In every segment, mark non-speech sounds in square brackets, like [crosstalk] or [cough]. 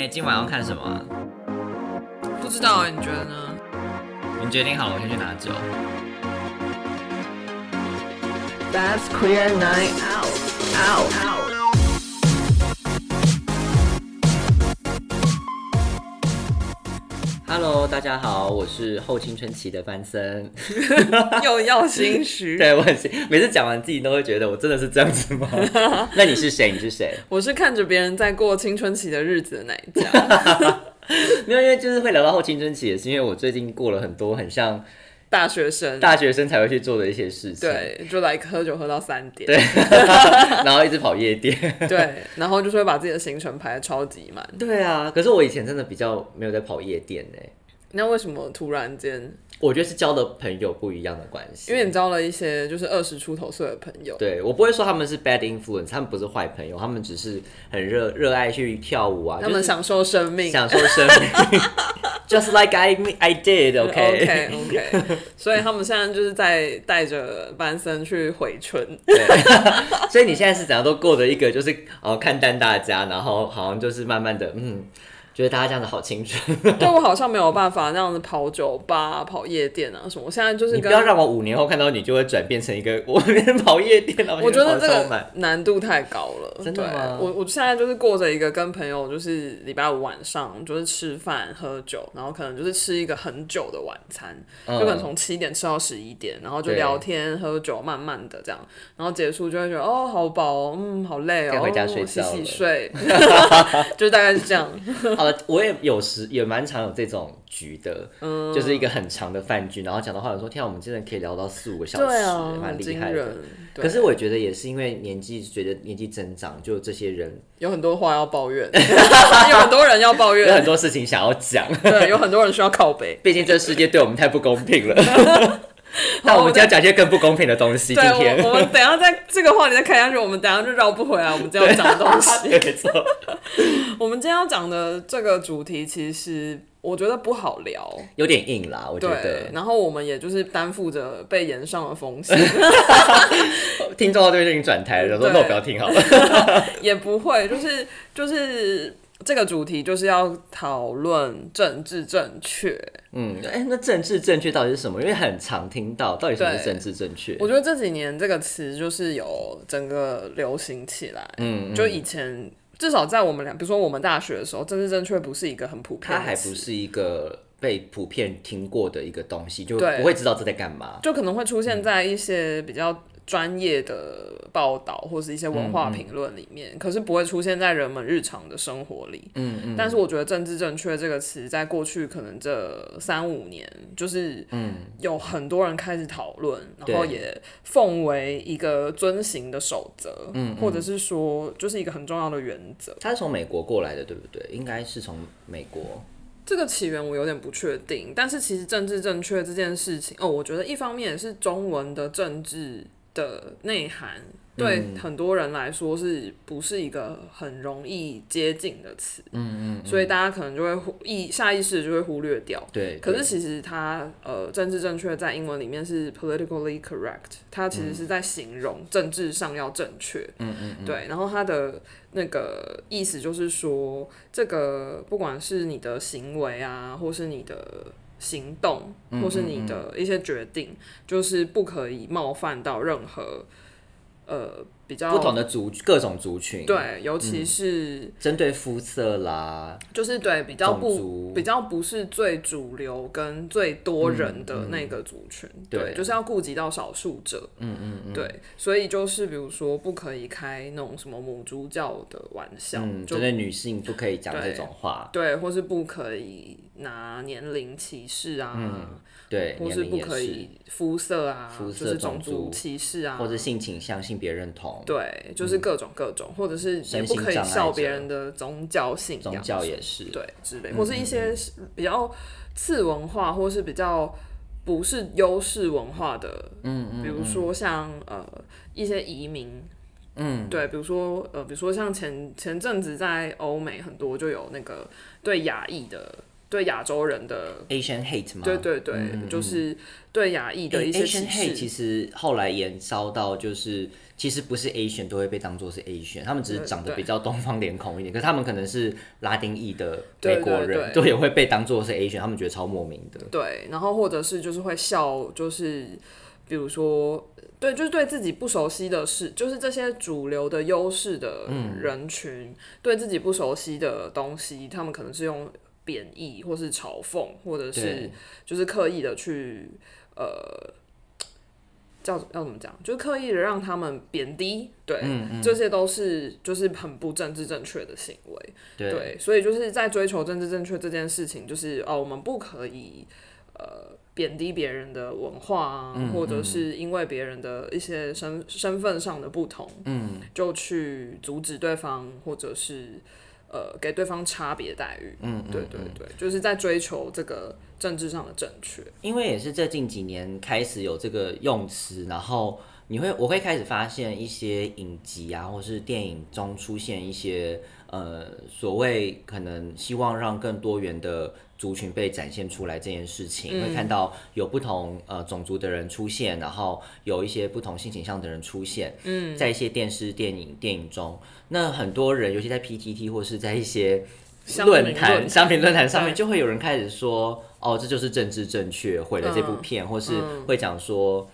哎、今晚要看什么啊？不知道哎，你觉得呢？你决定好了，我先去拿酒。That's queer night out. Out. Out. Hello，大家好，我是后青春期的翻身。[laughs] 又要心虚。[laughs] 对我很心每次讲完自己都会觉得我真的是这样子吗？[laughs] 那你是谁？你是谁？我是看着别人在过青春期的日子的那一家，没有，因为就是会聊到后青春期，也是因为我最近过了很多很像大学生。大学生才会去做的一些事情。对，就来喝酒喝到三点。对 [laughs] 然后一直跑夜店。对，然后就是会把自己的行程排的超级满。对啊，可是我以前真的比较没有在跑夜店呢。那为什么突然间？我觉得是交的朋友不一样的关系。因为你交了一些就是二十出头岁的朋友。对我不会说他们是 bad influence，他们不是坏朋友，他们只是很热热爱去跳舞啊，他们享受生命。享受生命 [laughs]，just like I I did，OK、OK [laughs] OK，所以他们现在就是在带着班森去回春。对，所以你现在是怎样都过着一个就是哦看淡大家，然后好像就是慢慢的嗯，觉得大家这样子好青春。[laughs] 对我好像没有办法那样子跑酒吧、跑夜店啊什么。我现在就是跟你不要让我五年后看到你就会转变成一个我连跑夜店了，我觉得这个难度太高了，真的我我现在就是过着一个跟朋友就是礼拜五晚上就是吃饭喝酒，然后可能就是吃一个很久的晚餐，嗯就可能从七点吃到十一点，然后就聊天喝酒，慢慢的这样，然后结束就会觉得哦好饱哦，嗯好累哦，该回家睡洗觉洗洗睡，[laughs] 就大概是这样。[laughs] 好了，我也有时也蛮常有这种局的，嗯。就是一个很长的饭局，然后讲到话，说天啊，我们真的可以聊到四五个小时，蛮很厉害的。可是我觉得也是因为年纪，随着年纪增长，就这些人有很多话要抱怨，[laughs] 有很多人要抱怨。有很，多事情想要讲，对，有很多人需要靠背。[laughs] 毕竟这世界对我们太不公平了。[laughs] [laughs] 那我们就要讲一些更不公平的东西。今对，天我我们等一下在这个话题再开下去，我们等一下就绕不回来我们今天要讲的东西。[laughs] 没错，[laughs] 我们今天要讲的这个主题，其实我觉得不好聊。有点硬啦，我觉对得，然后我们也就是担负着被延上的风险，听众到这边就已经转台了，说对那我不要听好了。也不会，就是就是这个主题就是要讨论政治正确。嗯，哎、那政治正确到底是什么？因为很常听到，到底什么是政治正确？我觉得这几年这个词就是有整个流行起来，嗯，就以前至少在我们俩，比如说我们大学的时候，政治正确不是一个很普遍它还不是一个被普遍听过的一个东西，就不会知道这在干嘛。就可能会出现在一些比较专业的报道或是一些文化评论里面，可是不会出现在人们日常的生活里。嗯嗯，但是我觉得“政治正确”这个词，在过去可能这三五年，就是嗯有很多人开始讨论，然后也奉为一个遵行的守则，嗯或者是说就是一个很重要的原则。它是从美国过来的，对不对？应该是从美国。这个起源我有点不确定，但是其实政治正确这件事情，哦，我觉得一方面也是中文的政治的内涵，对嗯很多人来说是不是一个很容易接近的词？嗯嗯所以大家可能就会忽意下意识就会忽略掉。对，可是其实它呃，政治正确在英文里面是 politically correct，它其实是在形容政治上要正确。嗯嗯嗯，对，然后它的那个意思就是说，这个不管是你的行为啊，或是你的行动，嗯或是你的一些决定，就是不可以冒犯到任何呃比较不同的族各种族群，，对，尤其是针对肤色啦，就是对比较不比较不是最主流跟最多人的那个族群，对，对就是要顾及到少数者，嗯嗯嗯，对，所以就是比如说不可以开那种什么母猪教的玩笑，嗯，就针对女性不可以讲这种话，对，或是不可以拿年龄歧视啊，对，或是。不可以肤色啊，肤色就是种族歧视啊，或者性倾向、性别认同，对，就是各种各种，或者是也不可以笑别人的宗教信仰，宗教也是，对之类，或是一些比较次文化，或是比较不是优势文化的，嗯嗯，比如说像呃一些移民。嗯，对，比如说呃，比如说像前前阵子在欧美很多就有那个对亚裔的对亚洲人的，Asian hate 吗？对对对，就是对亚裔的一些嗯 Asian 歧 hate 其视。实后来延烧到就是，其实不是 Asian 都会被当做是 Asian，他们只是长得比较东方脸孔一点，可是他们可能是拉丁裔的美国人，对都也会被当做是 Asian，他们觉得超莫名的。对，然后或者是就是会笑，就是比如说，对，就是对自己不熟悉的事，就是这些主流的优势的嗯人群，对自己不熟悉的东西，他们可能是用贬义，或是嘲讽，或者是就是刻意的去呃。叫要怎么讲？就是刻意的让他们贬低，对，嗯这些都是就是很不政治正确的行为。对对，所以就是在追求政治正确这件事情，就是哦，我们不可以呃贬低别人的文化啊，嗯或者是因为别人的一些身身份上的不同，嗯，就去阻止对方，或者是呃给对方差别待遇。嗯，对对对，就是在追求这个政治上的正确。因为也是这近几年开始有这个用词，然后你会我会开始发现一些影集啊，或是电影中出现一些呃所谓可能希望让更多元的族群被展现出来这件事情，会看到有不同呃种族的人出现，然后有一些不同性倾向的人出现，嗯，在一些电视、电影、电影中，那很多人尤其在 PTT 或是在一些论坛、商品论坛上面，就会有人开始说，哦，这就是政治正确，毁了这部片，或是会讲说，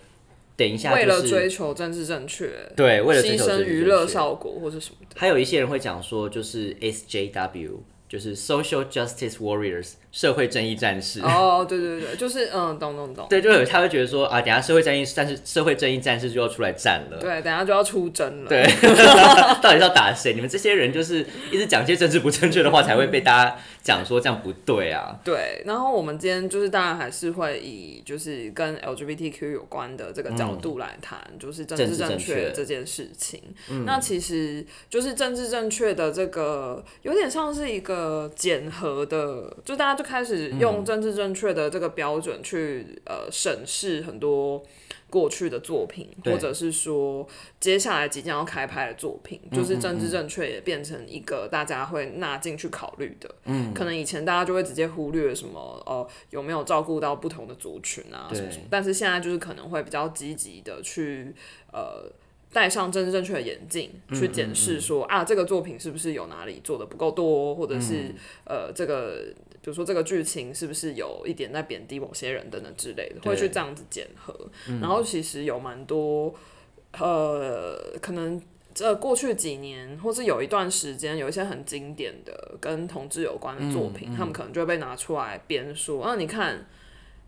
等一下为了追求政治正确，对，为了追牺牲求娱乐效果或者什么的。还有一些人会讲说，就是 SJW，就是 Social Justice Warriors，社会正义战士。哦，对对对，就是嗯，懂懂懂。对，就有他会觉得说啊，等下社会正义战士、社会正义战士就要出来战了。对，等下就要出征了。对，[laughs] 到底是要打谁？你们这些人就是一直讲一些政治不正确的话，才会被大家讲说这样不对啊。对，然后我们今天就是当然还是会以就是跟 LGBTQ 有关的这个角度来谈，就是政治正正确确这件事情。那其实就是政治正确的这个有点像是一个检核的，就大家就开始用政治正确的这个标准去呃审视很多。过去的作品，或者是说接下来即将要开拍的作品，就是政治正确也变成一个大家会纳进去考虑的。嗯，可能以前大家就会直接忽略什么哦、有没有照顾到不同的族群啊什么什么，但是现在就是可能会比较积极的去呃。戴上政治正确的眼镜去检视说啊，这个作品是不是有哪里做的不够多，或者是、呃，这个比如说这个剧情是不是有一点在贬低某些人等等之类的，会去这样子检核。然后其实有蛮多呃，可能这过去几年或是有一段时间，有一些很经典的跟同志有关的作品，他们可能就会被拿出来编说啊，你看。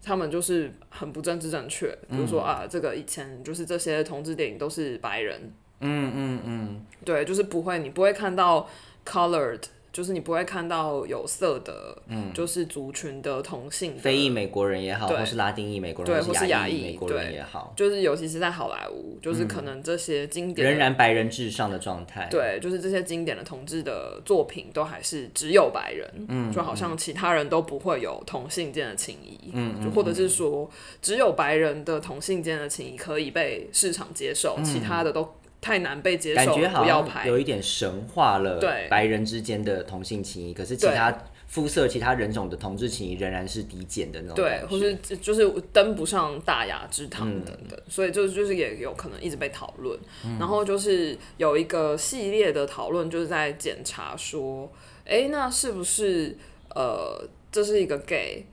他们就是很不政治正确，比如说、啊，这个以前就是这些同志电影都是白人，嗯嗯嗯，对，就是不会，你不会看到 colored，就是你不会看到有色的，嗯就是族群的同性的非裔美国人也好，对或是拉丁裔美国对人，对或是亚裔裔美国人也好，就是尤其是在好莱坞，就是可能这些经典的仍然白人至上的状态。对，就是这些经典的同志的作品都还是只有白人，嗯，就好像其他人都不会有同性间的情谊，嗯，就或者是说只有白人的同性间的情谊可以被市场接受，其他的都太难被接受，感觉好像。有一点神化了对白人之间的同性情谊，可是其他肤色、其他人种的同志情谊仍然是低贱的那种对。或是就是登不上大雅之堂等等，所以就就是也有可能一直被讨论。然后就是有一个系列的讨论，就是在检查说，哎、那是不是呃，这是一个 gay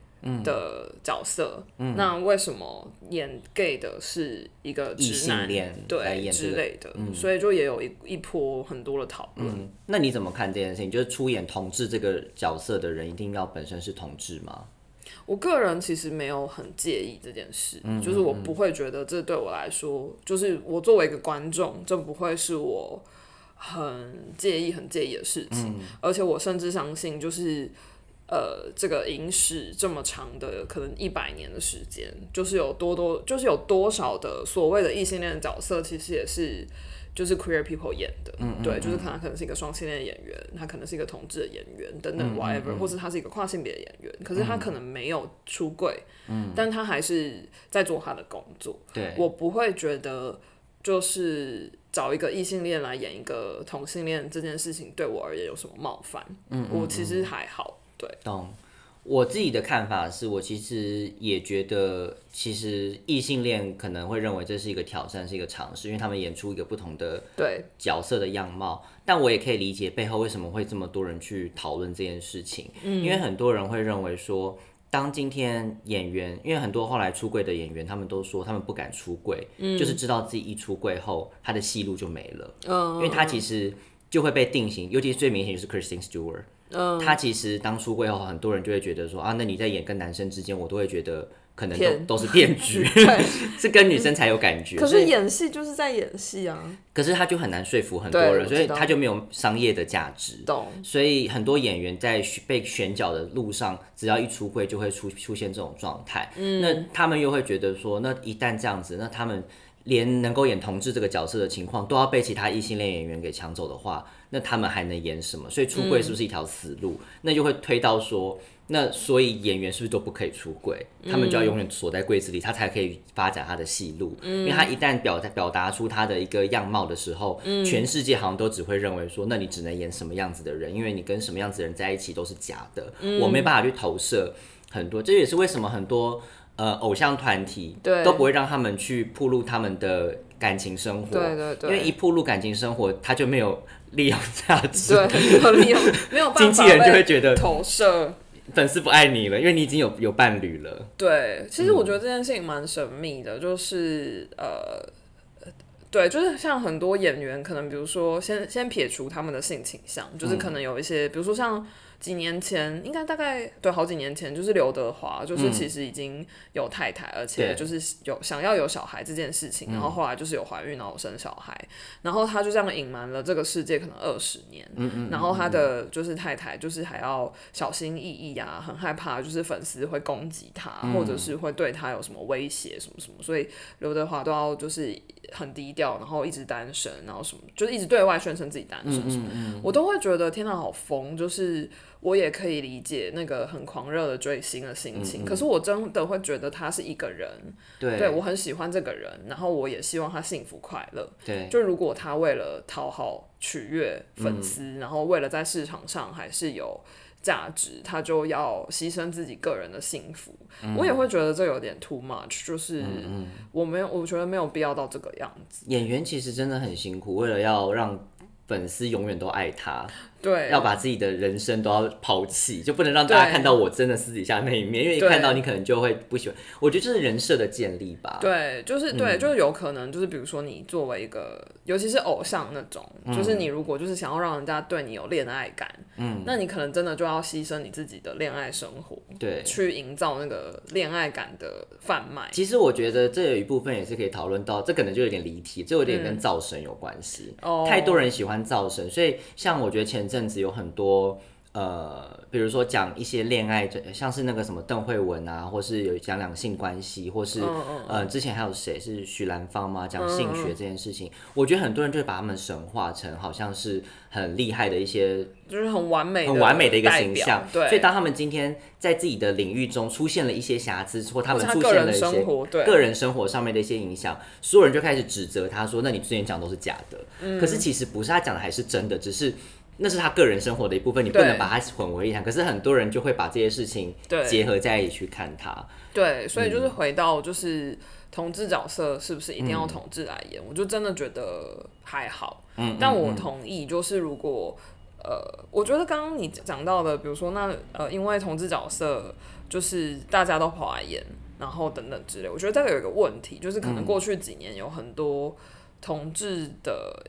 的角色？那为什么演 gay 的是一个异直男？性恋对之类的，所以就也有一一波很多的讨论。嗯，那你怎么看这件事情？就是出演同志这个角色的人，一定要本身是同志吗？我个人其实没有很介意这件事，嗯就是我不会觉得这对我来说，就是我作为一个观众，这不会是我很介意、很介意的事情。嗯而且我甚至相信，就是呃，这个影史这么长的，可能一百年的时间，就是有多多，就是有多少的所谓的异性恋的角色，其实也是。就是 queer people 演的，嗯对，就是可能可能是一个双性恋的演员，他可能是一个同志的演员等嗯等 whatever，、或是他是一个跨性别的演员，可是他可能没有出柜，嗯但他还是在做他的工作。对，我不会觉得就是找一个异性恋来演一个同性恋这件事情对我而言有什么冒犯，嗯。我其实还好，对，懂。我自己的看法是我其实也觉得，其实异性恋可能会认为这是一个挑战，是一个尝试，因为他们演出一个不同的对角色的样貌。但我也可以理解背后为什么会这么多人去讨论这件事情，因为很多人会认为说，当今天演员，因为很多后来出柜的演员，他们都说他们不敢出柜，就是知道自己一出柜后，他的戏路就没了，嗯因为他其实就会被定型，尤其是最明显就是 Kristen Stewart。嗯，他其实当出柜后，很多人就会觉得说啊，那你在演跟男生之间，我都会觉得可能骗都都是骗局 [laughs] [laughs] 是跟女生才有感觉。可是演戏就是在演戏啊，可是他就很难说服很多人，所以他就没有商业的价值。懂？所以很多演员在被选角的路上，只要一出柜就会出出现这种状态。嗯，那他们又会觉得说，那一旦这样子，那他们连能够演同志这个角色的情况都要被其他异性恋演员给抢走的话，那他们还能演什么？所以出柜是不是一条死路？那就会推到说，那所以演员是不是都不可以出柜？他们就要永远锁在柜子里，他才可以发展他的戏路。因为他一旦表表达出他的一个样貌的时候，全世界好像都只会认为说，那你只能演什么样子的人，因为你跟什么样子的人在一起都是假的，我没办法去投射很多。这也是为什么很多呃偶像团体对都不会让他们去铺露他们的感情生活，对对对因为一铺露感情生活，他就没有利用价值，对，[laughs] 没有利用，没有办法经纪人就会觉得投射。粉丝不爱你了，因为你已经有有伴侣了。对，其实我觉得这件事情蛮神秘的，就是呃，对，就是像很多演员，可能比如说先先撇除他们的性倾向，就是可能有一些，比如说像几年前，应该大概对好几年前，就是刘德华，就是其实已经有太太，而且就是有想要有小孩这件事情，然后后来就是有怀孕，然后生小孩，然后他就这样隐瞒了这个世界可能二十年，然后他的就是太太就是还要小心翼翼啊，很害怕就是粉丝会攻击他，或者是会对他有什么威胁什么什么，所以刘德华都要就是很低调，然后一直单身，然后什么就是一直对外宣称自己单身什么，我都会觉得天哪好疯，就是我也可以理解那个很狂热的追星的心情，可是我真的会觉得他是一个人，对。对我很喜欢这个人，然后我也希望他幸福快乐，对。就如果他为了讨好取悦粉丝，然后为了在市场上还是有价值，他就要牺牲自己个人的幸福，我也会觉得这有点 too much，就是我没有，我觉得没有必要到这个样子。演员其实真的很辛苦，为了要让粉丝永远都爱他，对，要把自己的人生都要抛弃，就不能让大家看到我真的私底下那一面，因为一看到你可能就会不喜欢。我觉得这是人设的建立吧。对，就是嗯对，就是有可能，就是比如说你作为一个，尤其是偶像那种，就是嗯你如果就是想要让人家对你有恋爱感，嗯，那你可能真的就要牺牲你自己的恋爱生活，对去营造那个恋爱感的贩卖。其实我觉得这有一部分也是可以讨论到，这可能就有点离题，这有点跟造神有关系。哦太多人喜欢造神，所以像我觉得前阵子有很多呃，比如说讲一些恋爱，像是那个什么邓慧文啊，或是有讲两性关系，或是、嗯呃之前还有谁是许兰芳吗？讲性学这件事情，我觉得很多人就会把他们神化成好像是很厉害的一些就是很完美、很完美的一个形象，对，所以当他们今天在自己的领域中出现了一些瑕疵，或他们出现了一些个人生活上面的一些影响，所有人就开始指责他说：“那你之前讲都是假的。嗯。可是其实不是，他讲的还是真的，只是那是他个人生活的一部分，你不能把它混为一谈。可是很多人就会把这些事情对结合在一起去看它。对，所以嗯就是回到就是同志角色是不是一定要同志来演？我就真的觉得还好。嗯，但我嗯同意，就是如果呃，我觉得刚刚你讲到的，比如说那呃，因为同志角色就是大家都跑来演，然后等等之类，我觉得这个有一个问题，就是可能嗯过去几年有很多同志的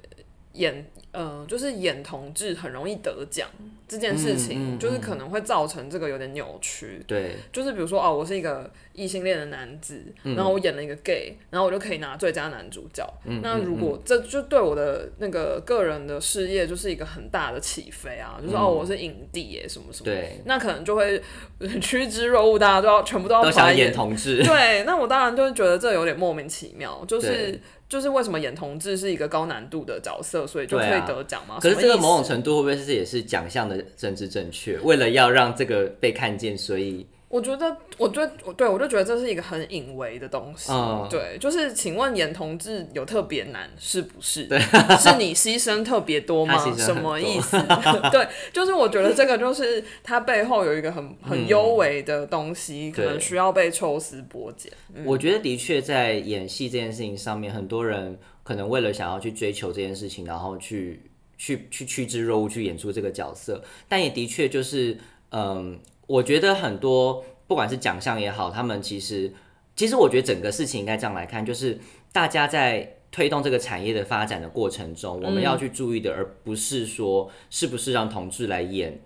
演。呃，就是演同志很容易得奖这件事情，嗯嗯就是可能会造成这个有点扭曲。对就是比如说哦，我是一个异性恋的男子，然后我演了一个 gay，然后我就可以拿最佳男主角。那如果这就对我的那个个人的事业就是一个很大的起飞啊，就是、哦，我是影帝耶，什么什么，对，那可能就会呃 [laughs] 趋之若鹜，大家都要全部都要都想跑来演同志。对，那我当然就会觉得这有点莫名其妙，就是对就是为什么演同志是一个高难度的角色，所以就可以得奖吗？可是这个某种程度会不会是也是奖项的政治正确？为了要让这个被看见，所以我觉得，我对我对我就觉得这是一个很隐微的东西。嗯对，就是请问演同志有特别难是不是？是你牺牲特别多吗什么意思？[laughs] 对，就是我觉得这个就是它背后有一个很很幽微的东西，可能需要被抽丝剥茧。我觉得的确在演戏这件事情上面，很多人可能为了想要去追求这件事情，然后去去去趋之若鹜去演出这个角色，但也的确就是，嗯，我觉得很多不管是奖项也好，他们其实其实我觉得整个事情应该这样来看，就是大家在。推动这个产业的发展的过程中，我们要去注意的，而不是说是不是让同志来演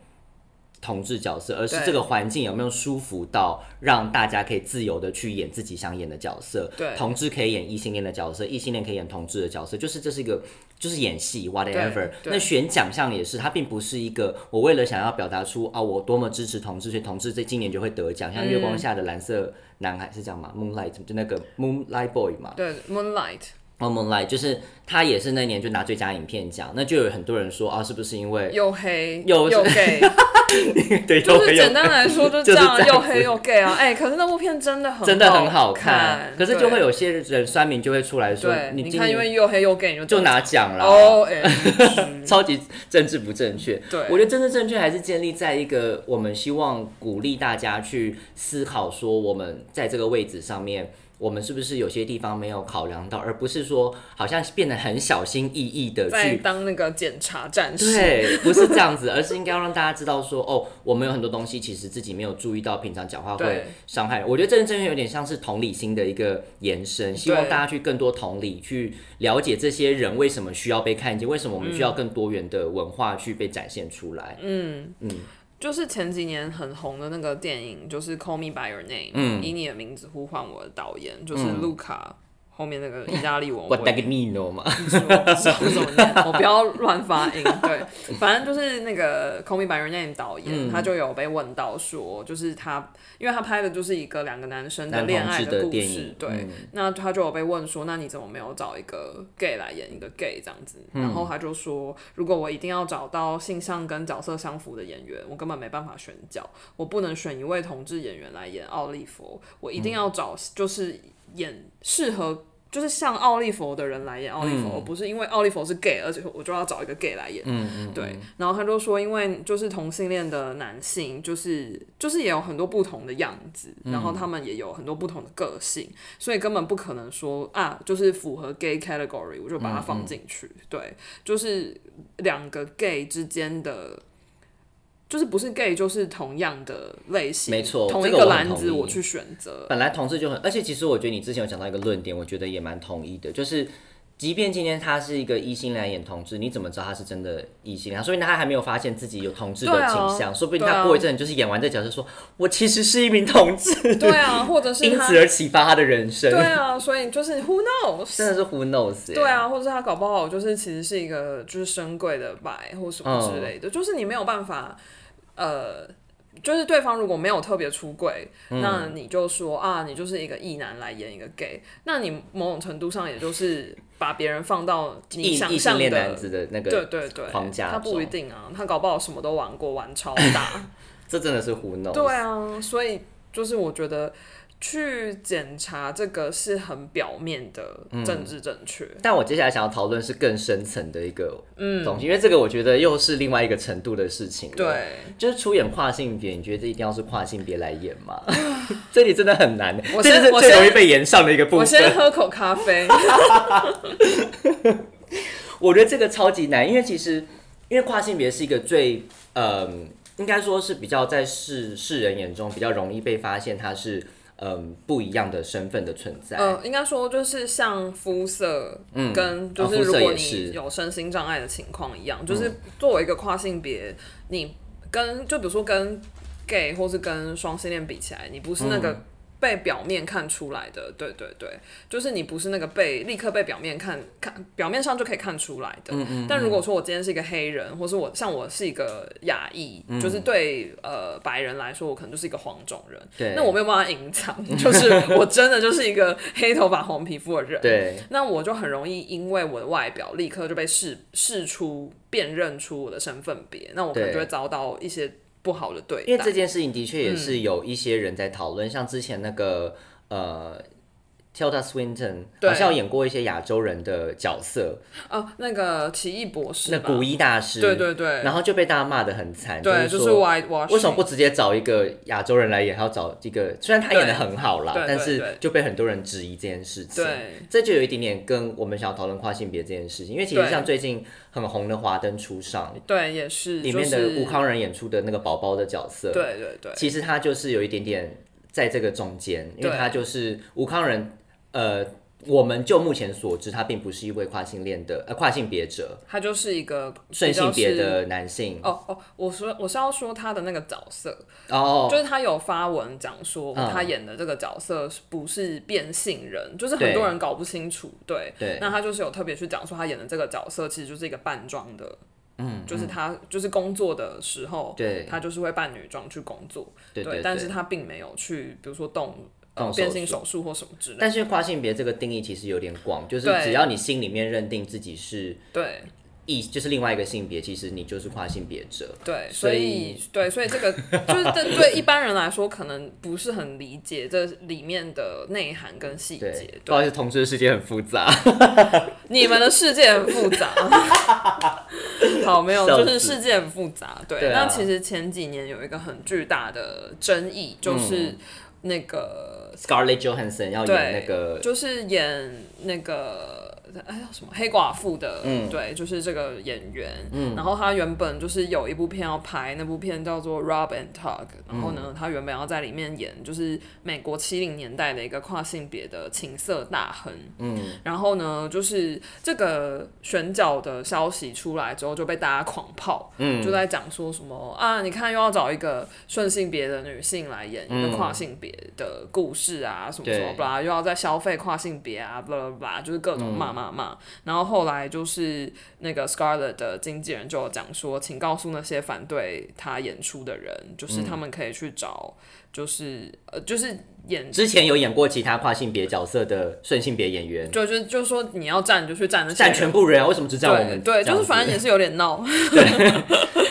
同志角色，而是这个环境有没有舒服到让大家可以自由的去演自己想演的角色。对同志可以演异性恋的角色，异性恋可以演同志的角色，就是这是一个就是演戏 whatever 那选奖项也是，它并不是一个我为了想要表达出啊我多么支持同志，所以同志在今年就会得奖，像月光下的蓝色男孩是这样吗？Moonlight 就那个 Moonlight Boy 嘛，对，Moonlight，哦 Moonlight 就是他也是那年就拿最佳影片奖，那就有很多人说啊是不是因为又黑又又 gay，[laughs] 对就是简单来说 [laughs] 就这样，又黑又 gay 啊！哎、可是那部片真的很真的很好好看，可是就会有些人酸民就会出来说对，你今年因为又黑又 gay，你就就拿奖了。哦，哎、超级政治不正确。对我觉得政治正确还是建立在一个我们希望鼓励大家去思考，说我们在这个位置上面，我们是不是有些地方没有考量到，而不是说好像变得很小心翼翼的去。当那个检查战士，对，不是这样子，而是应该要让大家知道说，哦，我们有很多东西其实自己没有注意到，平常讲话会伤害人。我觉得政治正确有点像是同理心的一个延伸，希望大家去更多同理，去了解这些人为什么需要被看见，为什么我们需要更多元的文化去被展现出来。嗯嗯就是前几年很红的那个电影，就是《Call Me by Your Name》，嗯以你的名字呼唤我的导演，就是卢卡。后面那个意大利文，我我 d a g n i n o 嘛，我不知道怎么念，我不要乱发音。[laughs] 对，反正就是那个《Call Me by Your Name》导演，嗯他就有被问到说，就是他，因为他拍的就是一个两个男生的恋爱的故事，对，嗯那他就有被问说，那你怎么没有找一个 gay 来演一个 gay 这样子？嗯然后他就说，如果我一定要找到性向跟角色相符的演员，我根本没办法选角，我不能选一位同志演员来演奥利弗，我一定要找就是演适合。就是像奥利弗的人来演奥利弗，嗯不是因为奥利弗是 gay，而且我就要找一个 gay 来演。嗯嗯，对，然后他就说，因为就是同性恋的男性，就是就是也有很多不同的样子，然后他们也有很多不同的个性，所以根本不可能说啊，就是符合 gay category，我就把它放进去。对，就是两个 gay 之间的。就是不是 gay 就是同样的类型，没错同一个篮子我去选择，本来同志就很，而且其实我觉得你之前有讲到一个论点，我觉得也蛮同意的，就是即便今天他是一个异性来演同志，你怎么知道他是真的异性恋？说明他还没有发现自己有同志的倾向，说不定他过一阵就是演完这角色说，我其实是一名同志，对啊，[laughs] 或者是因此而启发他的人生。对啊，所以就是 who knows，真的是 who knows？欸对，啊，或者是他搞不好就是其实是一个就是深贵的白或什么之类的，就是你没有办法，呃，就是对方如果没有特别出柜，那你就说啊，你就是一个异男来演一个 gay，那你某种程度上也就是把别人放到你想象的恋男子的那对个，对对，框架他不一定啊，他搞不好什么都玩过，玩超大。[laughs] 这真的是 who knows？对啊，所以就是我觉得去检查这个是很表面的政治正确。但我接下来想要讨论是更深层的一个东西，因为这个我觉得又是另外一个程度的事情了。对，就是出演跨性别，你觉得这一定要是跨性别来演吗？[laughs] 这里真的很难，我这是最容易被延上的一个部分我先分。喝口咖啡。[laughs] 我觉得这个超级难，因为其实因为跨性别是一个最嗯，应该说是比较在世世人眼中比较容易被发现它是嗯不一样的身份的存在。呃，应该说就是像肤色，嗯跟就是如果你有身心障碍的情况一样，就是作为一个跨性别，你跟就比如说跟 gay 或是跟双性恋比起来，你不是那嗯个被表面看出来的，对对对，就是你不是那个被立刻被表面看看表面上就可以看出来的。嗯。但如果说我今天是一个黑人，或是我像我是一个亚裔，嗯就是对呃白人来说，我可能就是一个黄种人，对，那我没有办法隐藏，就是 [laughs] 我真的就是一个黑头发红皮肤的人。对。那我就很容易因为我的外表立刻就被试试出辨认出我的身份别，那我可能就会遭到一些不好的对待。因为这件事情的确也是有一些人在讨论，像之前那个呃。Tilda Swinton 好像有演过一些亚洲人的角色，哦，那个奇异博士，那古一大师，对对对。然后就被大家骂的很惨，对，就是是说。为什么不直接找一个亚洲人来演，还要找一个虽然他演的很好啦但是就被很多人质疑这件事情。对，这就有一点点跟我们想要讨论跨性别这件事情，因为其实像最近很红的《华灯初上》对，也是里面的吴康仁演出的那个宝宝的角色，，对对对，其实他就是有一点点在这个中间，因为他就是吴康仁，呃。我们就目前所知，他并不是一位跨性恋的呃跨性别者，他就是一个顺性别。的男性。哦哦，我说我是要说他的那个角色，哦，就是他有发文讲说嗯他演的这个角色不是变性人，就是很多人搞不清楚。对，对那他就是有特别去讲说他演的这个角色其实就是一个扮装的，嗯，就是他就是工作的时候，对他就是会扮女装去工作，对但是他并没有去比如说动呃动变性手术或什么之类的，但是跨性别这个定义其实有点广，就是只要你心里面认定自己是对。异，就是另外一个性别，其实你就是跨性别者。对，所所以对，所以这个 [laughs] 就是对对一般人来说，可能不是很理解这里面的内涵跟细节。，不好意思，同志的世界很复杂。[laughs] 你们的世界很复杂。[laughs] 好，没有，就是世界很复杂。对，那其实前几年有一个很巨大的争议，嗯就是那个、Scarlett Johansson 要演那个，就是演那个。哎呀，什么黑寡妇的，嗯。对，就是这个演员，然后他原本就是有一部片要拍，那部片叫做《Rob and Tug》，然后嗯。呢，他原本要在里面演就是美国七零年代的一个跨性别的情色大亨，嗯，然后呢，就是这个选角的消息出来之后，就被大家狂炮，嗯。就在讲说什么啊，你看又要找一个顺性别的女性来演一个跨性别的故事啊，什么什么对。不啦，又要在消费跨性别啊，不啦不啦，就是各种骂骂骂。然后后来就是那个 Scarlett 的经纪人就有讲说，请告诉那些反对他演出的人，就是他们可以去找，就是呃，就是演之前有演过其他跨性别角色的顺性别演员，就就就说你要站，你就去站那站全部人啊，为什么只站我们？对对，就是反正也也是有点闹。[laughs]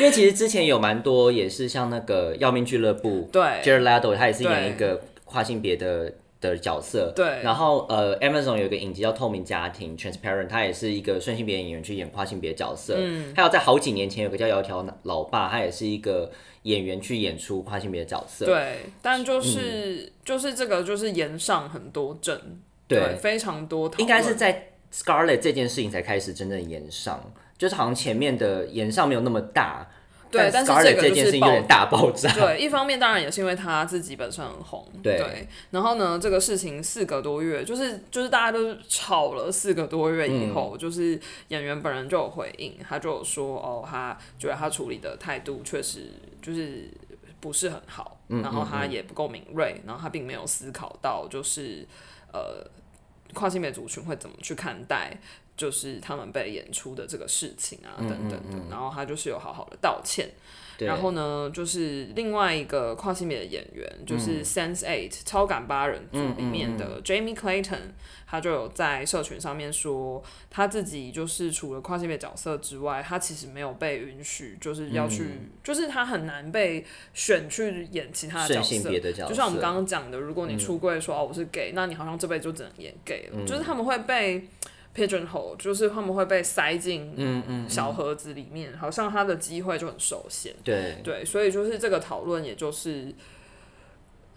因为其实之前有蛮多也是像那个《要命俱乐部》对 Jared Leto 他也是演一个跨性别的的角色，对。然后呃，Amazon 有一个影集叫《透明家庭》（Transparent），他也是一个顺性别演员去演跨性别角色。嗯，还有在好几年前有个叫窈窕老爸，他也是一个演员去演出跨性别角色。对，但就是、就是这个就是延上很多阵，对。非常多应该是在 Scarlett 这件事情才开始真正延上，就是好像前面的延上没有那么大，对，但是这个就是爆事情有点大爆炸。对，一方面当然也是因为他自己本身很红，对然后呢，这个事情四个多月，就是就是大家都吵了四个多月以嗯后，就是演员本人就有回应，他就有说哦，他觉得他处理的态度确实就是不是很好，嗯然后他也不够敏锐，然后他并没有思考到就是呃跨性别族群会怎么去看待。就是他们被演出的这个事情啊，等等的，然后他就是有好好的道歉，然后呢，就是另外一个跨性别的演员，嗯就是《Sense Eight》超感八人组里面的 Jamie Clayton，他就有在社群上面说，他自己就是除了跨性别角色之外，他其实没有被允许，就是要去，嗯。就是他很难被选去演其他的角色。别的。角色，就像我们刚刚讲的，如果你出柜说、哦我是 gay，那你好像这辈子就只能演 gay 了，就是他们会被 pigeonhole，就是他们会被塞进嗯嗯，小盒子里面，好像他的机会就很受限。对对，所以就是这个讨论，也就是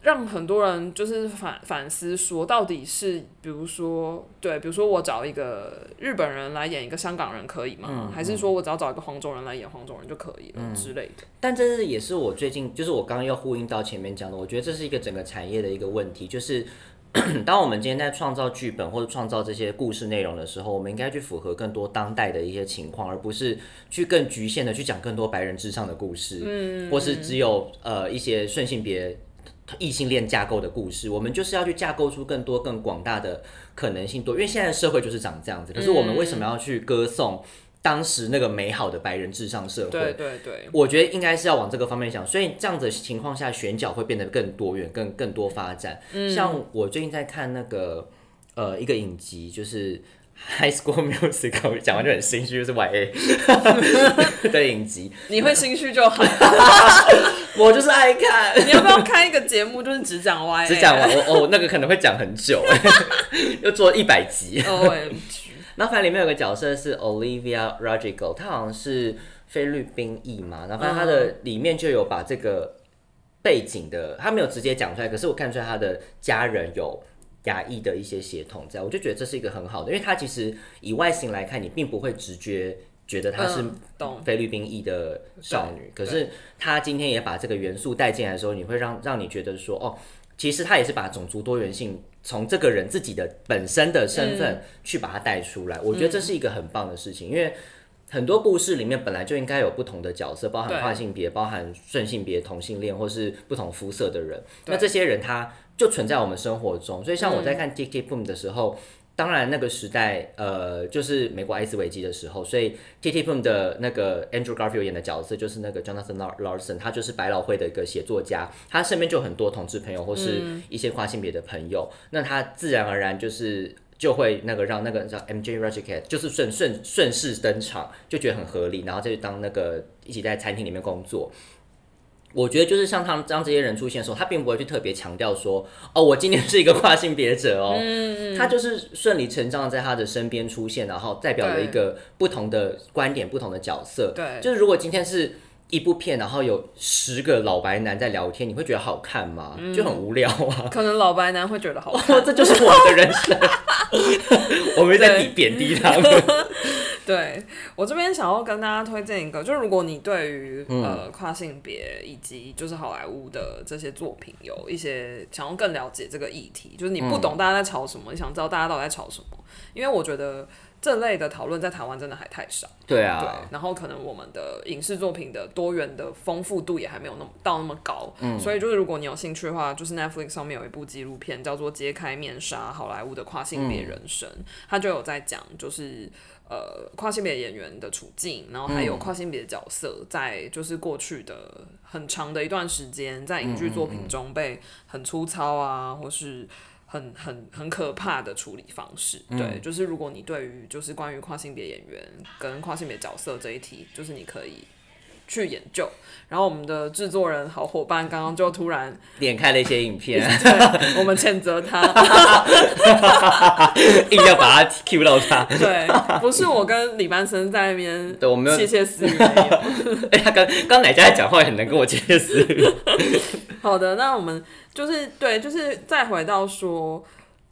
让很多人就是反反思说，到底是比如说，对，比如说我找一个日本人来演一个香港人可以吗？嗯还是说我只要找一个黄种人来演黄种人就可以了、之类的？但这是也是我最近，就是我刚刚要呼应到前面讲的，我觉得这是一个整个产业的一个问题，就是当我们今天在创造剧本或者创造这些故事内容的时候，我们应该去符合更多当代的一些情况，而不是去更局限的去讲更多白人至上的故事，嗯，或是只有呃一些顺性别。异性恋架构的故事，我们就是要去架构出更多、更广大的可能性多，因为现在的社会就是长这样子。可是我们为什么要去歌颂当时那个美好的白人至上社会？对对对，我觉得应该是要往这个方面想，所以这样子的情况下，选角会变得更多元、更更多发展。像我最近在看那个呃一个影集，就是 High School Musical 讲完就很心虚，就是 Y A [laughs] 的影集，你会心虚就好。[laughs] 我就是爱看。你要不要开一个节目，就是只讲 Y A？只讲完我哦，那个可能会讲很久，[laughs] 又做一百集。O M G，然后反正里面有个角色是 Olivia Rodrigo，她好像是菲律宾裔嘛，然后反正她的里面就有把这个背景的，她没有直接讲出来，可是我看出来她的家人有亚裔的一些血统在，我就觉得这是一个很好的，因为她其实以外形来看，你并不会直觉觉得她是菲律宾裔的少女，可是她今天也把这个元素带进来的时候，你会让让你觉得说，哦，其实他也是把种族多元性从这个人自己的本身的身份去把它带出来，我觉得这是一个很棒的事情，因为。很多故事里面本来就应该有不同的角色，包含跨性别、包含顺性别、同性恋，或是不同肤色的人。那这些人他就存在我们生活中，所以像我在看 Tick Boom 的时候，当然那个时代，呃，就是美国艾滋危机的时候，所以 Tick Tick Boom 的那个 Andrew Garfield 演的角色就是那个 Jonathan Lar- Larson，他就是百老汇的一个写作家，他身边就很多同志朋友或是一些跨性别的朋友，那他自然而然就是。就会那个让那个叫 MJ Rodriguez 就是顺顺顺势登场，就觉得很合理，然后再去当那个一起在餐厅里面工作。我觉得就是像他们当这些人出现的时候，他并不会去特别强调说，哦，我今天是一个跨性别者哦，他就是顺理成章的在他的身边出现，然后代表了一个不同的观点、不同的角色。对就是如果今天是一部片，然后有十个老白男在聊天，你会觉得好看吗？就很无聊啊。可能老白男会觉得好看。[laughs] 哦，这就是我的人生。[laughs] 我没在贬贬低他们。[laughs] 对我这边想要跟大家推荐一个，就是如果你对于、嗯呃跨性别以及就是好莱坞的这些作品有一些想要更了解这个议题，就是你不嗯懂大家在吵什么，你想知道大家到底在吵什么，因为我觉得这类的讨论在台湾真的还太少。对对啊，，然后可能我们的影视作品的多元的丰富度也还没有那么到那么高，嗯。所以就是如果你有兴趣的话，就是 Netflix 上面有一部纪录片叫做《揭开面纱：好莱坞的跨性别人生》，它就有在讲就是。呃，跨性别演员的处境，然后还有跨性别角色在就是过去的很长的一段时间，在影剧作品中被很粗糙啊，或是很很很可怕的处理方式。对，就是如果你对于就是关于跨性别演员跟跨性别角色这一题，就是你可以去研究。然后我们的制作人好伙伴刚刚就突然，点开了一些影片，对我们谴责他，[laughs] 硬要把它 cue 到他。对，不是我跟李班生在那边对我没有窃窃私语。[laughs] 哎、他刚刚哪家在讲话也很能跟我窃窃私语。[laughs] 好的，那我们就是对，就是再回到说，我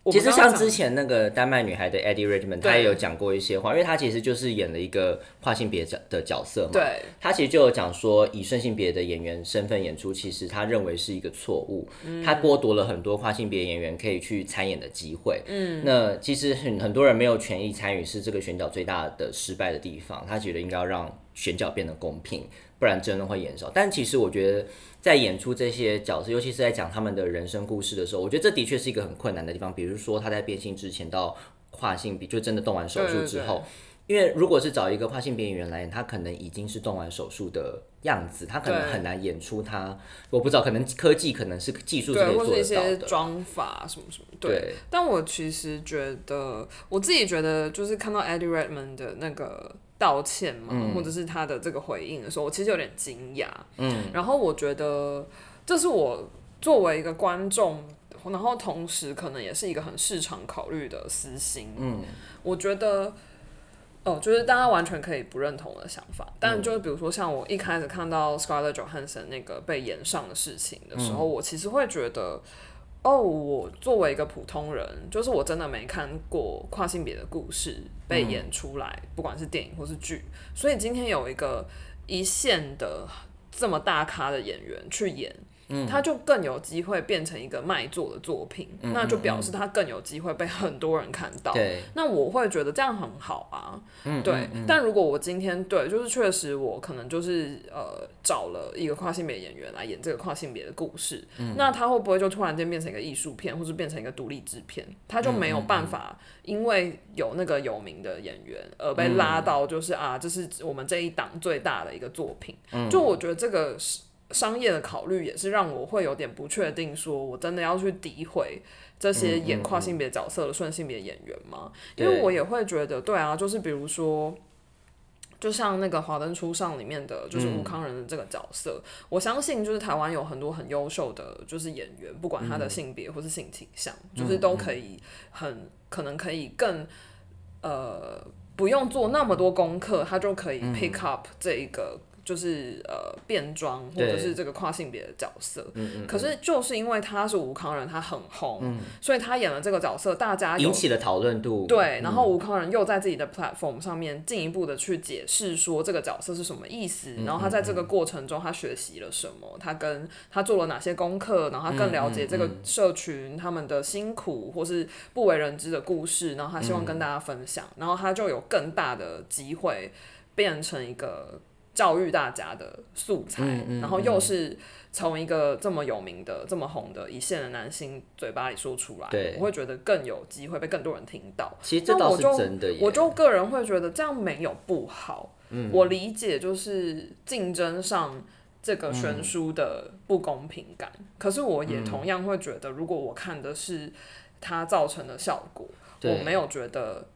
其实像之前那个丹麦女孩的 Eddie Redmayne，他也有讲过一些话，因为他其实就是演了一个跨性别角的角色嘛。对他其实就有讲说，以顺性别的演员身份演出，其实他认为是一个错误，嗯他剥夺了很多跨性别演员可以去参演的机会。嗯，那其实很很多人没有权益参与，是这个选角最大的失败的地方。他觉得应该要让选角变得公平，不然真的会演少。但其实我觉得，在演出这些角色，尤其是在讲他们的人生故事的时候，我觉得这的确是一个很困难的地方。比如说他在变性之前到跨性别，就真的动完手术之后。因为如果是找一个跨性别演员来演，他可能已经是动完手术的样子，他可能很难演出他。我不知道，可能科技可能是技术是可对，以或是一些做得到的。妆法什么什么，对。对，但我其实觉得，我自己觉得，就是看到 Eddie Redmayne 的那个道歉嘛，嗯或者是他的这个回应的时候，我其实有点惊讶。嗯，然后我觉得这是我作为一个观众，然后同时可能也是一个很市场考虑的私心。嗯，我觉得。哦，就是大家完全可以不认同我的想法，但就是比如说像我一开始看到 Scarlett Johansson 那个被延上的事情的时候，我其实会觉得，哦，我作为一个普通人，就是我真的没看过跨性别的故事被演出来，不管是电影或是剧，所以今天有一个一线的这么大咖的演员去演。他就更有机会变成一个卖座的作品，那就表示他更有机会被很多人看到。对，那我会觉得这样很好啊，对。但如果我今天对，就是确实我可能就是呃找了一个跨性别演员来演这个跨性别的故事，那他会不会就突然间变成一个艺术片，或是变成一个独立制片？他就没有办法因为有那个有名的演员而被拉到，就是啊，这是我们这一档最大的一个作品。就我觉得这个是。商业的考虑也是让我会有点不确定，说我真的要去诋毁这些嗯演跨性别角色的顺性别演员吗？因为我也会觉得，对啊，就是比如说。就像那个《华灯初上》里面的，就是吴康仁的这个角色，我相信就是台湾有很多很优秀的，就是演员，不管他的性别或是性倾向，就是都可以很可能可以更呃不用做那么多功课，他就可以 pick up 这一个。就是呃变装或者是这个跨性别的角色，嗯可是就是因为他是吴康仁，他很红，所以他演了这个角色，大家引起了讨论度。对，然后吴康仁又在自己的 platform 上面进一步的去解释说这个角色是什么意思，然后他在这个过程中他学习了什么，他跟他做了哪些功课，然后他更了解这个社群他们的辛苦或是不为人知的故事，然后他希望跟大家分享，然后他就有更大的机会变成一个教育大家的素材，然后又是。从一个这么有名的、这么红的一线的男星嘴巴里说出来，我会觉得更有机会被更多人听到。其实这倒是那我就真的耶。我就个人会觉得这样没有不好。嗯我理解就是竞争上这个悬殊的不公平感，可是我嗯也同样会觉得，如果我看的是它造成的效果，对我没有觉得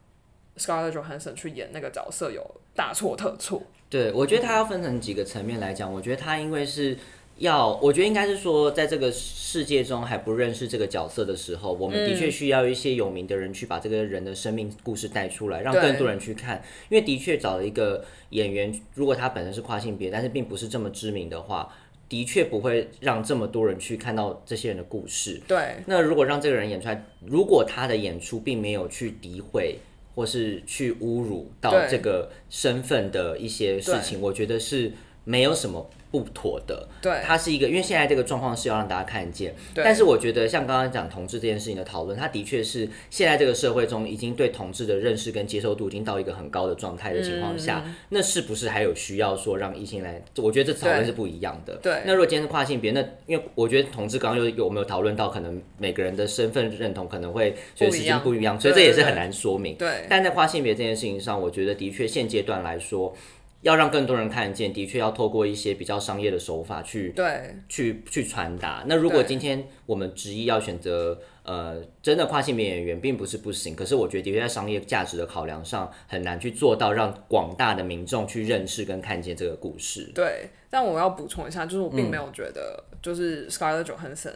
Scarlett Johansson 去演那个角色有大错特错。对，我觉得它要分成几个层面来讲。我觉得它因为是要，我觉得应该是说，在这个世界中还不认识这个角色的时候，我们的嗯确需要一些有名的人去把这个人的生命故事带出来，让更多人去看。因为的确找了一个演员，如果他本身是跨性别，但是并不是这么知名的话，的确不会让这么多人去看到这些人的故事。对，那如果让这个人演出来，如果他的演出并没有去诋毁或是去侮辱到这个身份的一些事情，我觉得是没有什么不妥的。对它是一个，因为现在这个状况是要让大家看见，对但是我觉得像刚刚讲同志这件事情的讨论，它的确是现在这个社会中已经对同志的认识跟接受度已经到一个很高的状态的情况下，嗯那是不是还有需要说让异性来？我觉得这讨论是不一样的。对那如果今天是跨性别，那因为我觉得同志刚刚有有没有讨论到，可能每个人的身份认同可能会随着时间不一样，所以这也是很难说明。对但在跨性别这件事情上，我觉得的确现阶段来说，要让更多人看见，的确要透过一些比较商业的手法去对，去去传达。那如果今天我们执意要选择呃真的跨性别演员，并不是不行，可是我觉得的确在商业价值的考量上，很难去做到让广大的民众去认识跟看见这个故事。对，但我要补充一下，就是我嗯并没有觉得，就是 Scarlett Johansson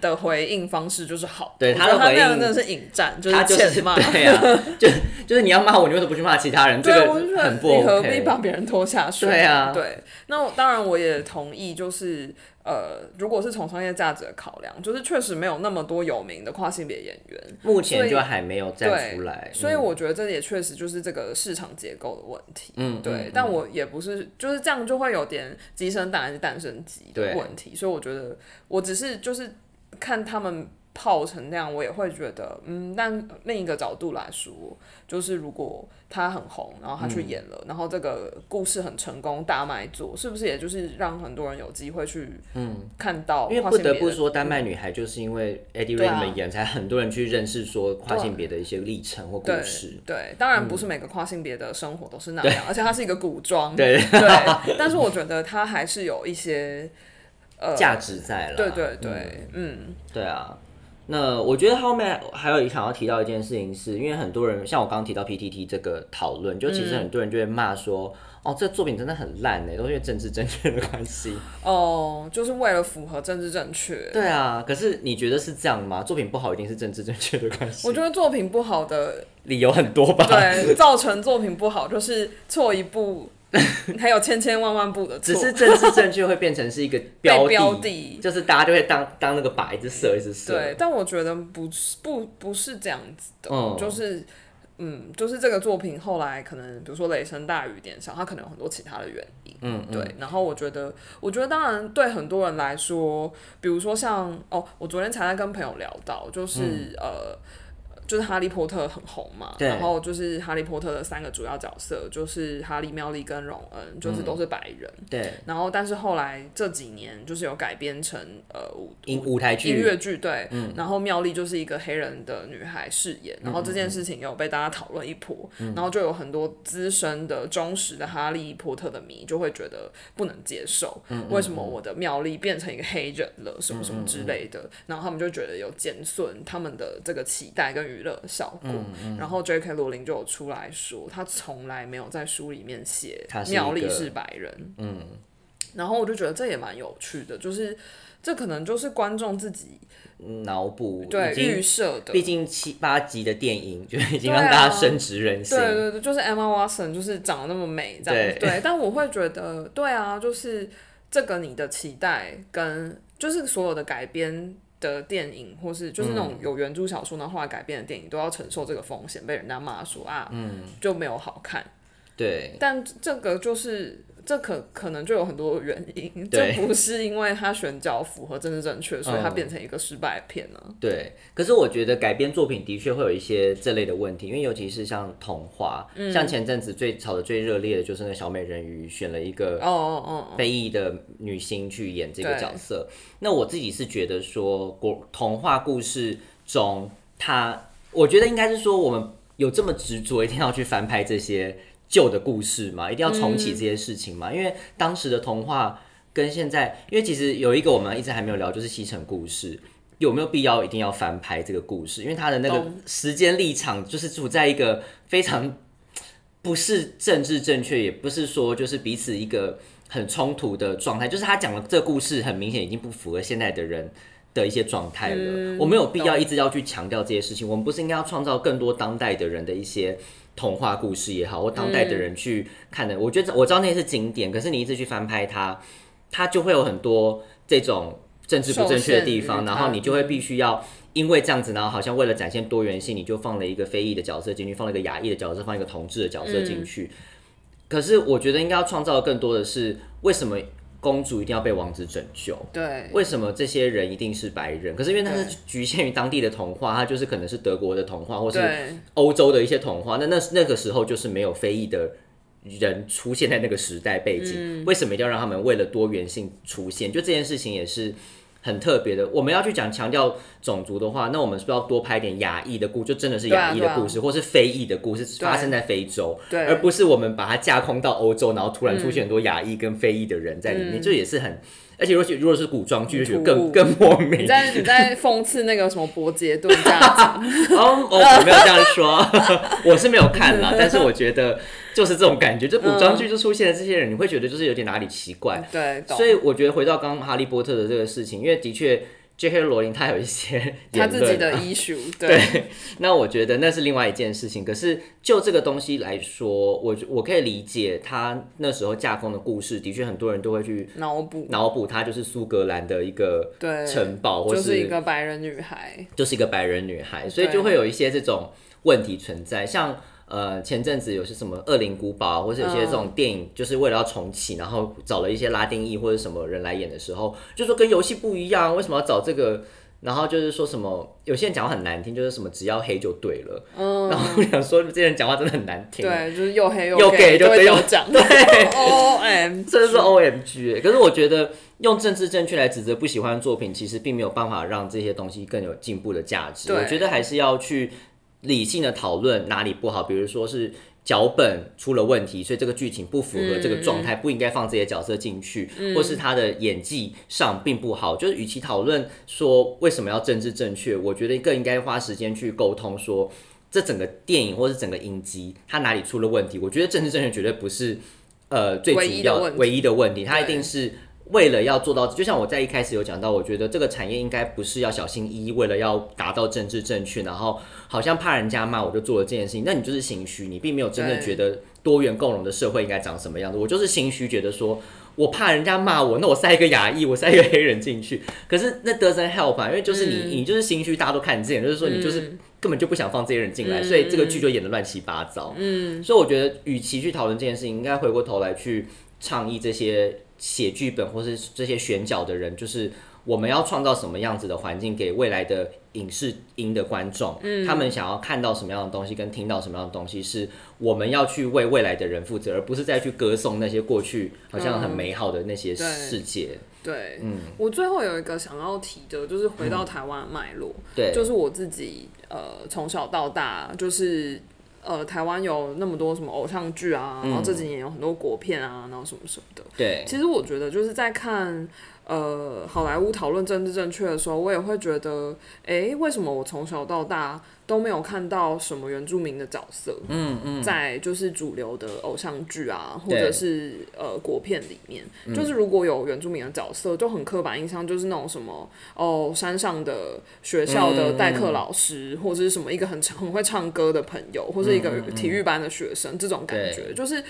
的回应方式就是好，对他他的回应真的是引战，就是欠骂。[laughs] 对啊，就就是你要骂我，你为什么不去骂其他人？这对，个我就觉得很不你何必 OK。把别人拖下水？对啊对。那我当然我也同意，就是呃，如果是从商业价值的考量，就是确实没有那么多有名的跨性别演员，目前就还没有站对出来，所以嗯我觉得这也确实就是这个市场结构的问题。嗯对，嗯但我也不是就是这样，就会有点鸡生蛋还是蛋生鸡的问题。所以我觉得我只是就是看他们泡成那样，我也会觉得嗯。但另一个角度来说，就是如果他很红，然后他嗯去演了，然后这个故事很成功，大卖座，是不是也就是让很多人有机会去嗯看到因为不？得不说，丹麦女孩就是因为 Eddie 对啊 Redmayne 演，才很多人去认识说跨性别的一些历程或故对事。对，当然不是每个跨性别的生活都是那样，而且它是一个古装，[laughs] 对对，但是我觉得它还是有一些呃价值在了。对对对，嗯，对啊。那我觉得后面还有一想要提到一件事情是，因为很多人像我刚刚提到 PTT 这个讨论，就其实很多人就会骂说，哦，这作品真的很烂呢，都是因为政治正确的关系。[laughs] 哦，就是为了符合政治正确。对啊，可是你觉得是这样吗？作品不好一定是政治正确的关系？我觉得作品不好的，理由很多吧。对，造成作品不好就是错一步，[laughs] 还有千千万万步的错，只是政治证据会变成是一个 [laughs] 标标的就是大家就会当当那个靶一直射一直射。对，但我觉得不是不不是这样子的，嗯就是嗯，就是这个作品后来可能比如说雷声大雨点小，它可能有很多其他的原因，嗯，嗯对。然后我觉得，我觉得当然对很多人来说，比如说像哦，我昨天才在跟朋友聊到，就是、嗯呃。就是哈利波特很红嘛，对然后就是哈利波特的三个主要角色就是哈利、妙丽跟荣恩，就是都是白人。对，然后，但是后来这几年就是有改编成呃舞音舞台剧音乐剧，对，然后妙丽就是一个黑人的女孩饰演，然后这件事情有被大家讨论一波，然后就有很多资深的忠实的哈利波特的迷就会觉得不能接受，为什么我的妙丽变成一个黑人了，什么什么之类的，然后他们就觉得有减损他们的这个期待跟娱乐效果，然后 J.K. 罗琳就有出来说，他从来没有在书里面写妙丽是白人，嗯，然后我就觉得这也蛮有趣的，就是这可能就是观众自己脑补对预设的，毕竟七八集的电影就已经让大家深植人心。对对对，就是 Emma Watson 就是长得那么美这样，对对，但我会觉得，对啊，就是这个你的期待跟就是所有的改编。的电影，或是就是那种有原著小说然后后来改编的电影，都要承受这个风险，被人家骂说啊，就没有好看。对。但这个就是这可可能就有很多原因，对。这不是因为他选角符合政治正确，所以它嗯。变成一个失败片呢、对，可是我觉得改编作品的确会有一些这类的问题，因为尤其是像童话，嗯像前阵子最炒的最热烈的就是那个小美人鱼选了一个哦哦哦，非裔的女星去演这个角色。那我自己是觉得说，国童话故事中，它我觉得应该是说，我们有这么执着一定要去翻拍这些旧的故事嘛，一定要重启这些事情嘛？因为当时的童话跟现在，因为其实有一个我们一直还没有聊，就是西城故事。有没有必要一定要翻拍这个故事？因为他的那个时间立场就是处在一个非常 [tsk] 不是政治正确，也不是说就是彼此一个很冲突的状态，就是他讲的这个故事很明显已经不符合现在的人的一些状态了。嗯我们有必要一直要去强调这些事情，我们不是应该要创造更多当代的人的一些童话故事也好，或当代的人去看的。我觉得我知道那些是经典，可是你一直去翻拍它，它就会有很多这种政治不正确的地方，然后你就会必须要。因为这样子，然后好像为了展现多元性，你就放了一个非裔的角色进去，放了一个亚裔的角色，放一个同志的角色进去。可是我觉得应该要创造更多的是，为什么公主一定要被王子拯救？对，为什么这些人一定是白人？可是因为它是局限于当地的童话，它就是可能是德国的童话，或是，欧洲的一些童话。那那那个时候就是没有非裔的人出现在那个时代背景，嗯为什么一定要让他们为了多元性出现？就这件事情也是。很特别的，我们要去讲强调种族的话，那我们是不是要多拍点亚裔的故，就真的是对啊亚裔的故事，或是非裔的故事，发生在非洲，对。而不是我们把它架空到欧洲，然后突然出现很多亚裔跟非裔的人在里面，这也是很，而且如果如果是古装剧，就更更莫名。你。在你在讽刺那个什么伯杰顿家长，[laughs] 哦，哦我没有这样说，[laughs] 我是没有看啦，[laughs] 但是我觉得就是这种感觉，就古装剧就出现了这些人，你会觉得就是有点哪里奇怪。对，所以我觉得回到刚刚哈利波特的这个事情，因为的确 J.K. 罗琳他有一些他自己的啊 issue，对 [laughs] 对，那我觉得那是另外一件事情。可是就这个东西来说，我我可以理解他那时候架空的故事，的确很多人都会去脑补，脑补他就是苏格兰的一个对，城堡，或就是一个白人女孩，就是一个白人女孩，所以就会有一些这种问题存在，像。呃，前阵子有些什么《恶灵古堡》啊，或者有些这种电影，就是为了要重启，然后找了一些拉丁裔或者什么人来演的时候，就说跟游戏不一样，为什么要找这个？然后就是说什么，有些人讲话很难听，就是什么只要黑就对了。嗯，然后我想说，这些人讲话真的很难听。对，就是又黑又 gay，gay 就对又讲，[laughs] 对，O M，这是 O M G 欸可是我觉得用政治正确来指责不喜欢的作品，其实并没有办法让这些东西更有进步的价值。对我觉得还是要去理性的讨论哪里不好，比如说是。脚本出了问题，所以这个剧情不符合这个状态，不应该放这些角色进去，或是他的演技上并不好。就是与其讨论说为什么要政治正确，我觉得更应该花时间去沟通说这整个电影或是整个影集它哪里出了问题。我觉得政治正确绝对不是呃最主要唯一的问题，它一定是为了要做到，就像我在一开始有讲到，我觉得这个产业应该不是要小心翼翼，为了要达到政治正确，然后好像怕人家骂我就做了这件事情，那你就是心虚，你并没有真的觉得多元共融的社会应该长什么样子。我就是心虚，觉得说我怕人家骂我，那我塞一个亚裔，我塞一个黑人进去，[laughs] 可是那 doesn't help 啊，因为就是你、你就是心虚，大家都看见，就是说你就是。根本就不想放这些人进来，所以这个剧就演的乱七八糟。嗯，所以我觉得，与其去讨论这件事情，应该回过头来去倡议这些写剧本或是这些选角的人，就是我们要创造什么样子的环境给未来的影视音的观众，嗯他们想要看到什么样的东西，跟听到什么样的东西，是我们要去为未来的人负责，而不是再去歌颂那些过去好像很美好的那些世界。对，嗯，我最后有一个想要提的，就是回到台湾的脉络，对，就是我自己呃从小到大就是。呃，台湾有那么多什么偶像剧啊，然后这几年有很多国片啊，然后什么什么的。对，其实我觉得就是在看呃好莱坞讨论政治正确的时候，我也会觉得，诶，为什么我从小到大都没有看到什么原住民的角色？嗯嗯，在就是主流的偶像剧啊，或者是呃国片里面，就是如果有原住民的角色，就很刻板印象，就是那种什么哦山上的学校的代课老师，或者是什么一个很很会唱歌的朋友，或者一个体育班的学生，这种感觉，就是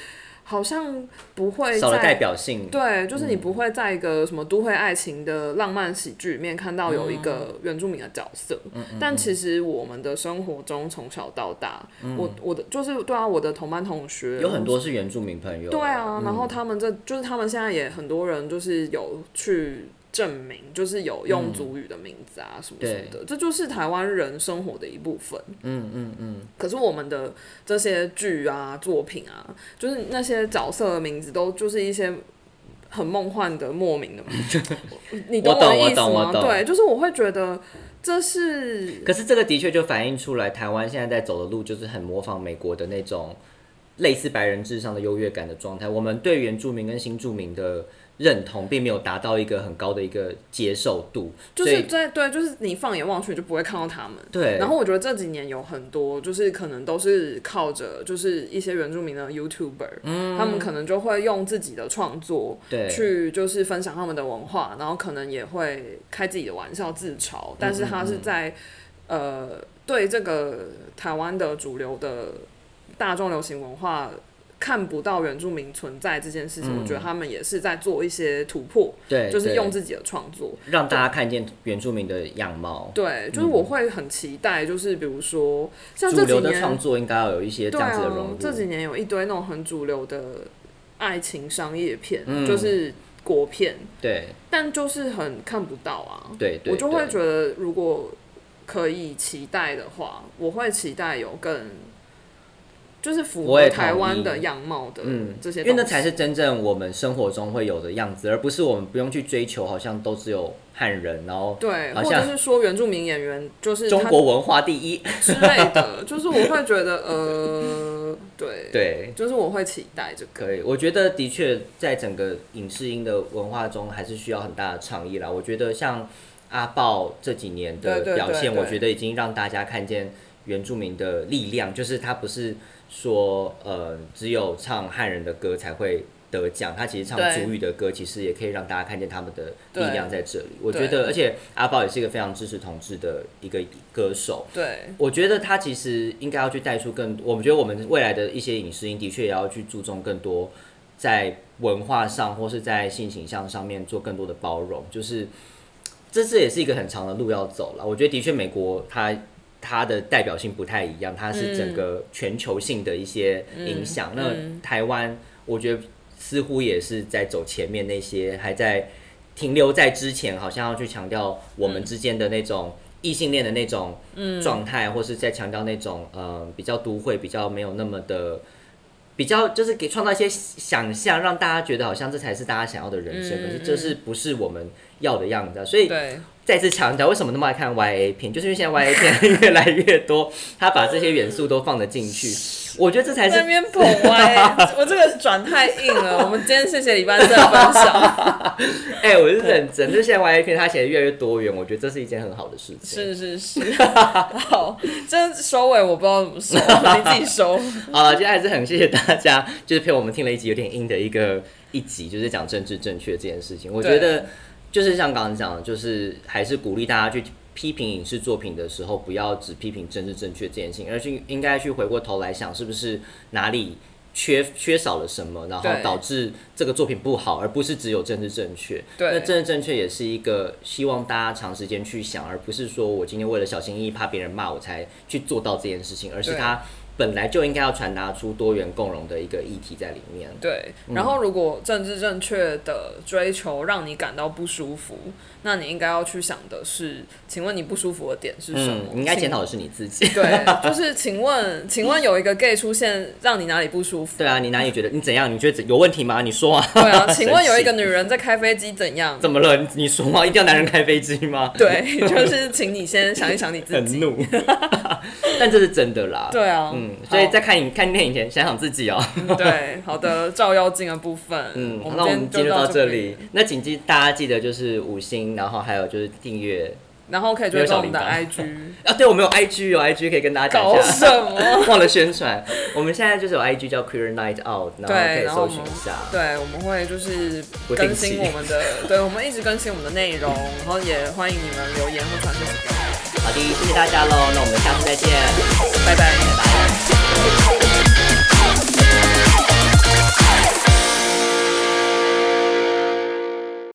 好像不会少了代在。表性。对，就是你不会在一个什么都会爱情的浪漫喜剧里面看到有一嗯个原住民的角色，但其实我们的生活中从小到大，我我的就是对啊，我的同班同学嗯有很多是原住民朋友。对啊，然后嗯他们这就是他们现在也很多人就是有去证明，就是有用族语的名字啊什么什么的，这就是台湾人生活的一部分。嗯嗯嗯，可是我们的这些剧啊作品啊，就是那些角色的名字都就是一些。很梦幻的莫名的名字，[laughs] 你懂我懂的意思？吗对，就是我会觉得这是可是这个的确就反映出来，台湾现在在走的路就是很模仿美国的那种类似白人至上的优越感的状态。我们对原住民跟新住民的认同，并没有达到一个很高的一个接受度，就是在对，就是你放眼望去，就不会看到他们。对，然后我觉得这几年有很多，就是可能都是靠着就是一些原住民的 YouTuber，、他们可能就会用自己的创作嗯对去就是分享他们的文化，然后可能也会开自己的玩笑自嘲，但是他是在呃对这个台湾的主流的大众流行文化。看不到原住民存在这件事情，我觉得他们也是在做一些突破，对，就是用自己的创作，让大家看见原住民的样貌。对，就是我会很期待，就是比如说像这几主流的年，创作应该要有一些这样子的融入。，这几年有一堆那种很主流的爱情商业片，嗯就是国片，对但就是很看不到啊。对对，我就会对觉得，如果可以期待的话，我会期待有更。就是符合台湾的样貌的嗯，这些，因为那才是真正我们生活中会有的样子，而不是我们不用去追求，好像都只有汉人，然后对，或者是说原住民演员就是中国文化第一。之类的，就是我会觉得呃，对，[laughs] 对，就是我会期待这个。可以，我觉得的确在整个影视音的文化中，还是需要很大的倡议啦。我觉得像阿豹这几年的表现，我觉得已经让大家看见原住民的力量，就是他不是说呃只有唱汉人的歌才会。得奖，他其实唱对族语的歌，其实也可以让大家看见他们的力量在这里。我觉得，而且阿豹也是一个非常支持同志的一个歌手，对，我觉得他其实应该要去带出更多，我们觉得我们未来的一些影视音的确也要去注重更多在文化上或是在性形象上面做更多的包容，就是这次也是一个很长的路要走了。我觉得的确美国它它的代表性不太一样，它是整个全球性的一些影响。那台湾我觉得似乎也是在走前面那些还在停留在之前，好像要去强调我们之间的那种异性恋的那种状态，或是在强调那种呃比较都会、比较没有那么的。比较就是给创造一些想象，让大家觉得好像这才是大家想要的人生，嗯可是这是不是我们要的样子啊？所以，再次强调，为什么那么爱看 YA 片，就是因为现在 YA 片 [laughs] 越来越多，他把这些元素都放得进去，[laughs] 我觉得这才是在那边捧歪，[laughs] 我这个转太硬了。我们今天谢谢李班社的分享，哎、我是认真，就是现在 YA 片它写的越来越多元，我觉得这是一件很好的事情。是是是，好，这收尾我不知道怎么收，你自己收。好了，今天还是很谢谢大家，就是陪我们听了一集有点硬的一个一集，就是讲政治正确这件事情。我觉得就是像刚刚讲的，就是还是鼓励大家去批评影视作品的时候，不要只批评政治正确这件事情，而是应该去回过头来想，是不是哪里缺缺少了什么，然后导致这个作品不好，而不是只有政治正确。对那政治正确也是一个希望大家长时间去想，而不是说我今天为了小心翼翼怕别人骂我才去做到这件事情，而是对它。本来就应该要传达出多元共融的一个议题在里面。对，然后如果政治正确的追求让你感到不舒服，那你应该要去想的是，请问你不舒服的点是什么？嗯，你应该检讨的是你自己。对，就是请问，请问有一个 gay 出现，让你哪里不舒服？对啊，你哪里觉得你怎样？你觉得有问题吗？你说啊。对啊，[laughs] 请问有一个女人在开飞机怎样？怎么了？你说吗？一定要男人开飞机吗？对，就是请你先想一想你自己。[laughs] 很怒，[laughs] 但这是真的啦。对啊，嗯，所以在看影看电影前想想自己哦。对好的照妖镜的部分，嗯，我那我们进入到这里，，那请记大家记得就是五星，然后还有就是订阅然后可以追踪我们的 IG。[laughs] 啊。对，我们有 IG 有 IG 可以跟大家讲搞一什，么？[laughs] 忘了宣传。我们现在就是有 IG 叫 Queer Night Out，然后可，以搜寻一下。对，我们会就是更新我们的，对，我们一直更新我们的内容，然后也欢迎你们留言或传讯息给我们。好的，谢谢大家喽，那我们下次再见，拜拜。拜拜。